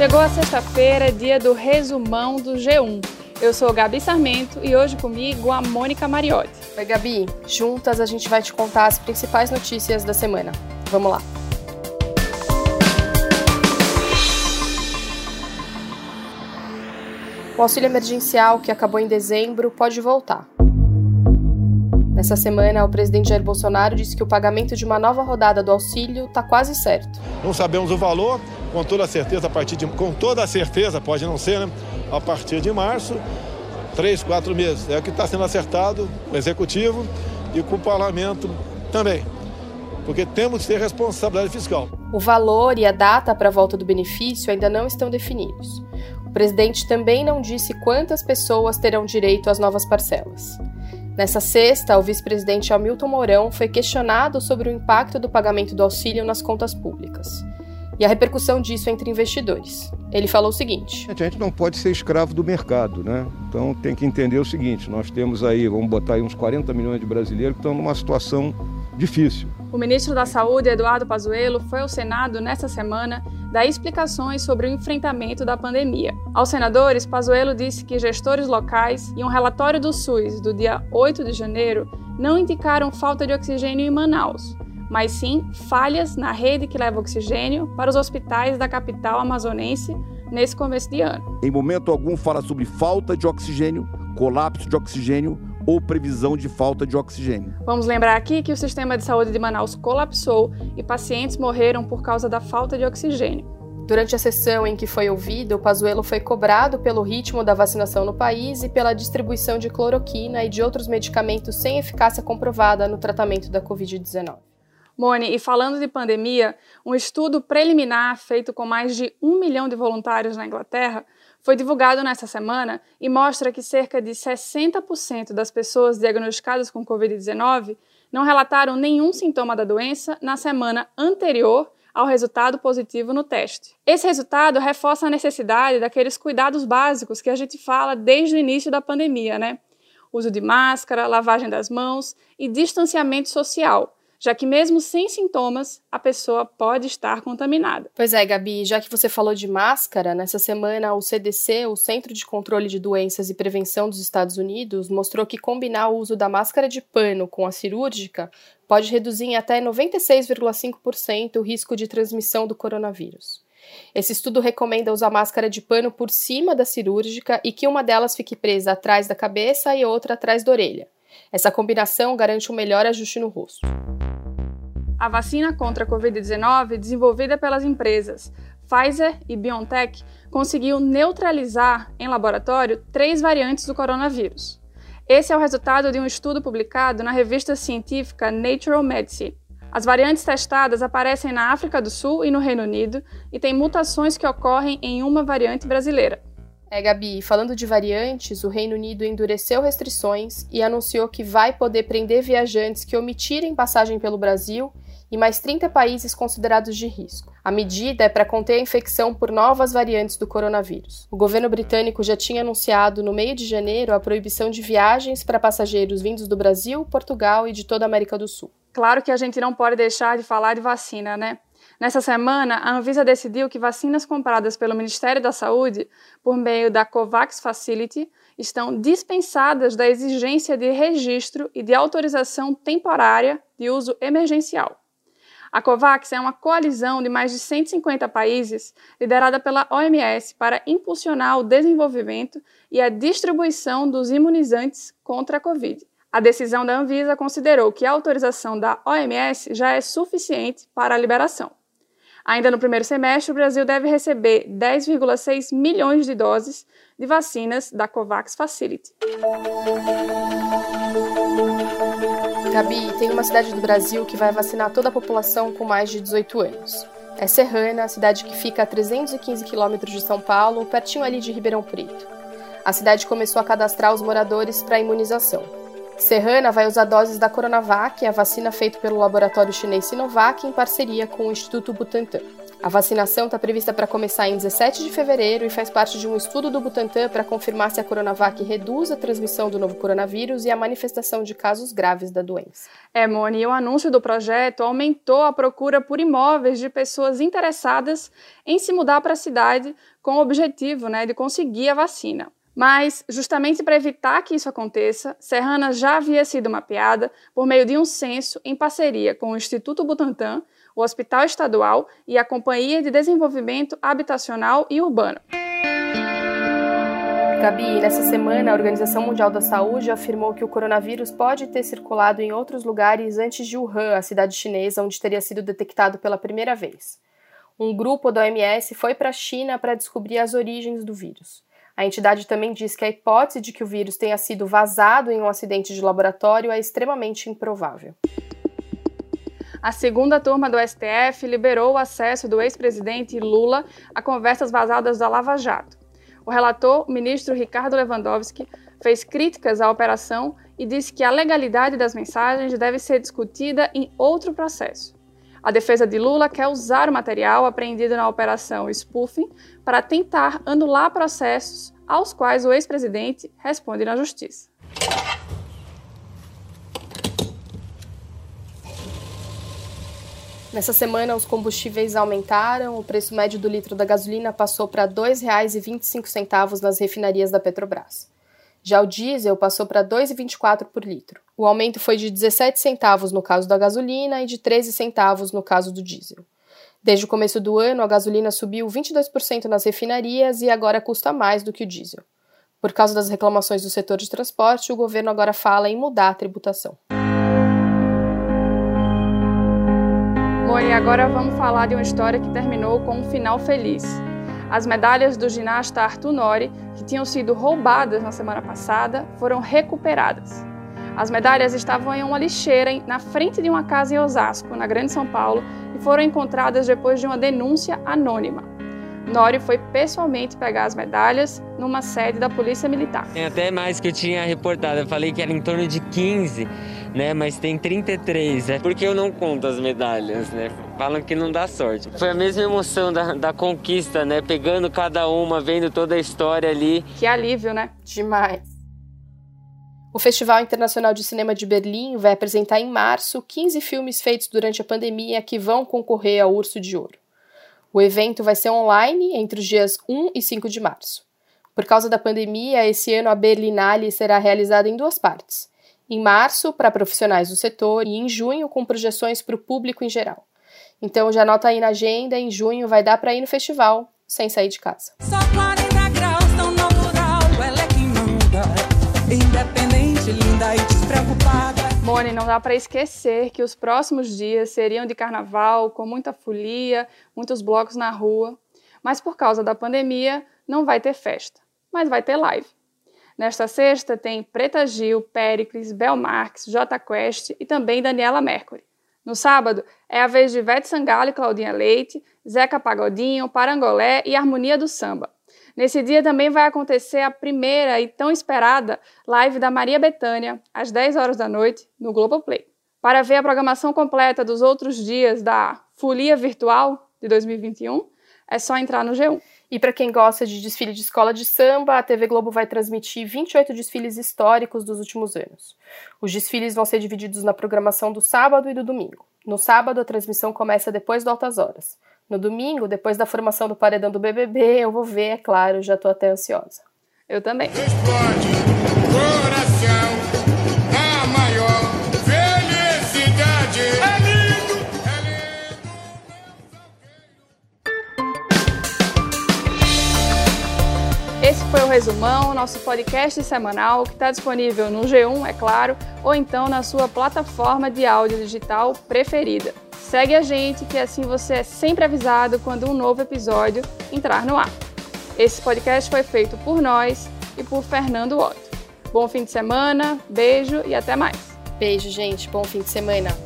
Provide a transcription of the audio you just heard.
Chegou a sexta-feira, dia do resumão do G1. Eu sou Gabi Sarmento e hoje comigo a Mônica Mariotti. Oi, Gabi. Juntas a gente vai te contar as principais notícias da semana. Vamos lá. O auxílio emergencial, que acabou em dezembro, pode voltar. Nessa semana, o presidente Jair Bolsonaro disse que o pagamento de uma nova rodada do auxílio está quase certo. Não sabemos o valor, com toda certeza, a partir de, com toda certeza, pode não ser, né? A partir de março, três, quatro meses. É o que está sendo acertado com o executivo e com o parlamento também. Porque temos que ter responsabilidade fiscal. O valor e a data para a volta do benefício ainda não estão definidos. O presidente também não disse quantas pessoas terão direito às novas parcelas. Nessa sexta, o vice-presidente Hamilton Mourão foi questionado sobre o impacto do pagamento do auxílio nas contas públicas e a repercussão disso entre investidores. Ele falou o seguinte: A gente não pode ser escravo do mercado, né? Então tem que entender o seguinte: nós temos aí, vamos botar aí uns 40 milhões de brasileiros que estão numa situação difícil. O ministro da Saúde, Eduardo Pazuello, foi ao Senado nesta semana dar explicações sobre o enfrentamento da pandemia. Aos senadores, Pazuello disse que gestores locais e um relatório do SUS do dia 8 de janeiro não indicaram falta de oxigênio em Manaus, mas sim falhas na rede que leva oxigênio para os hospitais da capital amazonense nesse começo de ano. Em momento algum fala sobre falta de oxigênio, colapso de oxigênio ou previsão de falta de oxigênio. Vamos lembrar aqui que o sistema de saúde de Manaus colapsou e pacientes morreram por causa da falta de oxigênio. Durante a sessão em que foi ouvido, o Pazuello foi cobrado pelo ritmo da vacinação no país e pela distribuição de cloroquina e de outros medicamentos sem eficácia comprovada no tratamento da Covid-19. Mone, e falando de pandemia, um estudo preliminar feito com mais de um milhão de voluntários na Inglaterra foi divulgado nesta semana e mostra que cerca de 60% das pessoas diagnosticadas com Covid-19 não relataram nenhum sintoma da doença na semana anterior ao resultado positivo no teste. Esse resultado reforça a necessidade daqueles cuidados básicos que a gente fala desde o início da pandemia, né? Uso de máscara, lavagem das mãos e distanciamento social já que mesmo sem sintomas, a pessoa pode estar contaminada. Pois é, Gabi, já que você falou de máscara, nessa semana o CDC, o Centro de Controle de Doenças e Prevenção dos Estados Unidos, mostrou que combinar o uso da máscara de pano com a cirúrgica pode reduzir em até 96,5% o risco de transmissão do coronavírus. Esse estudo recomenda usar máscara de pano por cima da cirúrgica e que uma delas fique presa atrás da cabeça e outra atrás da orelha. Essa combinação garante um melhor ajuste no rosto. A vacina contra a Covid-19, desenvolvida pelas empresas Pfizer e BioNTech, conseguiu neutralizar em laboratório três variantes do coronavírus. Esse é o resultado de um estudo publicado na revista científica Natural Medicine. As variantes testadas aparecem na África do Sul e no Reino Unido e têm mutações que ocorrem em uma variante brasileira. É, Gabi, falando de variantes, o Reino Unido endureceu restrições e anunciou que vai poder prender viajantes que omitirem passagem pelo Brasil e mais 30 países considerados de risco. A medida é para conter a infecção por novas variantes do coronavírus. O governo britânico já tinha anunciado no meio de janeiro a proibição de viagens para passageiros vindos do Brasil, Portugal e de toda a América do Sul. Claro que a gente não pode deixar de falar de vacina, né? Nessa semana, a Anvisa decidiu que vacinas compradas pelo Ministério da Saúde por meio da COVAX Facility estão dispensadas da exigência de registro e de autorização temporária de uso emergencial. A COVAX é uma coalizão de mais de 150 países liderada pela OMS para impulsionar o desenvolvimento e a distribuição dos imunizantes contra a Covid. A decisão da Anvisa considerou que a autorização da OMS já é suficiente para a liberação. Ainda no primeiro semestre, o Brasil deve receber 10,6 milhões de doses de vacinas da COVAX Facility. Gabi, tem uma cidade do Brasil que vai vacinar toda a população com mais de 18 anos. É Serrana, cidade que fica a 315 quilômetros de São Paulo, pertinho ali de Ribeirão Preto. A cidade começou a cadastrar os moradores para imunização. Serrana vai usar doses da Coronavac, a vacina feita pelo laboratório chinês Sinovac, em parceria com o Instituto Butantan. A vacinação está prevista para começar em 17 de fevereiro e faz parte de um estudo do Butantan para confirmar se a Coronavac reduz a transmissão do novo coronavírus e a manifestação de casos graves da doença. É, Moni, o anúncio do projeto aumentou a procura por imóveis de pessoas interessadas em se mudar para a cidade com o objetivo né, de conseguir a vacina. Mas, justamente para evitar que isso aconteça, Serrana já havia sido mapeada por meio de um censo em parceria com o Instituto Butantan o Hospital Estadual e a Companhia de Desenvolvimento Habitacional e Urbano. Gabi, nessa semana a Organização Mundial da Saúde afirmou que o coronavírus pode ter circulado em outros lugares antes de Wuhan, a cidade chinesa onde teria sido detectado pela primeira vez. Um grupo da OMS foi para a China para descobrir as origens do vírus. A entidade também diz que a hipótese de que o vírus tenha sido vazado em um acidente de laboratório é extremamente improvável a segunda turma do STF liberou o acesso do ex-presidente Lula a conversas vazadas da Lava Jato. O relator, o ministro Ricardo Lewandowski, fez críticas à operação e disse que a legalidade das mensagens deve ser discutida em outro processo. A defesa de Lula quer usar o material apreendido na operação spoofing para tentar anular processos aos quais o ex-presidente responde na justiça. Nessa semana, os combustíveis aumentaram, o preço médio do litro da gasolina passou para R$ 2,25 nas refinarias da Petrobras. Já o diesel passou para R$ 2,24 por litro. O aumento foi de 17 centavos no caso da gasolina e de 13 centavos no caso do diesel. Desde o começo do ano, a gasolina subiu 22% nas refinarias e agora custa mais do que o diesel. Por causa das reclamações do setor de transporte, o governo agora fala em mudar a tributação. Bom, e agora vamos falar de uma história que terminou com um final feliz. As medalhas do ginasta Arthur Nori, que tinham sido roubadas na semana passada, foram recuperadas. As medalhas estavam em uma lixeira na frente de uma casa em Osasco, na Grande São Paulo, e foram encontradas depois de uma denúncia anônima. Nori foi pessoalmente pegar as medalhas numa sede da Polícia Militar. Tem até mais que eu tinha reportado, eu falei que era em torno de 15 né? Mas tem 33, é porque eu não conto as medalhas, né? Falam que não dá sorte. Foi a mesma emoção da, da conquista, né? Pegando cada uma, vendo toda a história ali. Que alívio, né? Demais. O Festival Internacional de Cinema de Berlim vai apresentar em março 15 filmes feitos durante a pandemia que vão concorrer ao Urso de Ouro. O evento vai ser online entre os dias 1 e 5 de março. Por causa da pandemia, esse ano a Berlinale será realizada em duas partes em março para profissionais do setor e em junho com projeções para o público em geral. Então já anota aí na agenda, em junho vai dar para ir no festival sem sair de casa. Só 40 graus, tão natural, ela é quem manda. Independente, linda e despreocupada. Mone, não dá para esquecer que os próximos dias seriam de carnaval, com muita folia, muitos blocos na rua. Mas por causa da pandemia, não vai ter festa, mas vai ter live. Nesta sexta tem Preta Gil, Péricles, Bel Marques, J Quest e também Daniela Mercury. No sábado é a vez de Vete Sangalo e Claudinha Leite, Zeca Pagodinho, Parangolé e Harmonia do Samba. Nesse dia também vai acontecer a primeira e tão esperada live da Maria Bethânia, às 10 horas da noite, no Globoplay. Para ver a programação completa dos outros dias da Folia Virtual de 2021, é só entrar no G1. E para quem gosta de desfile de escola de samba, a TV Globo vai transmitir 28 desfiles históricos dos últimos anos. Os desfiles vão ser divididos na programação do sábado e do domingo. No sábado, a transmissão começa depois do Altas Horas. No domingo, depois da formação do paredão do BBB, eu vou ver, é claro, já estou até ansiosa. Eu também. Esporte, coração. Esse foi o Resumão, nosso podcast semanal que está disponível no G1, é claro, ou então na sua plataforma de áudio digital preferida. Segue a gente que assim você é sempre avisado quando um novo episódio entrar no ar. Esse podcast foi feito por nós e por Fernando Otto. Bom fim de semana, beijo e até mais. Beijo, gente. Bom fim de semana.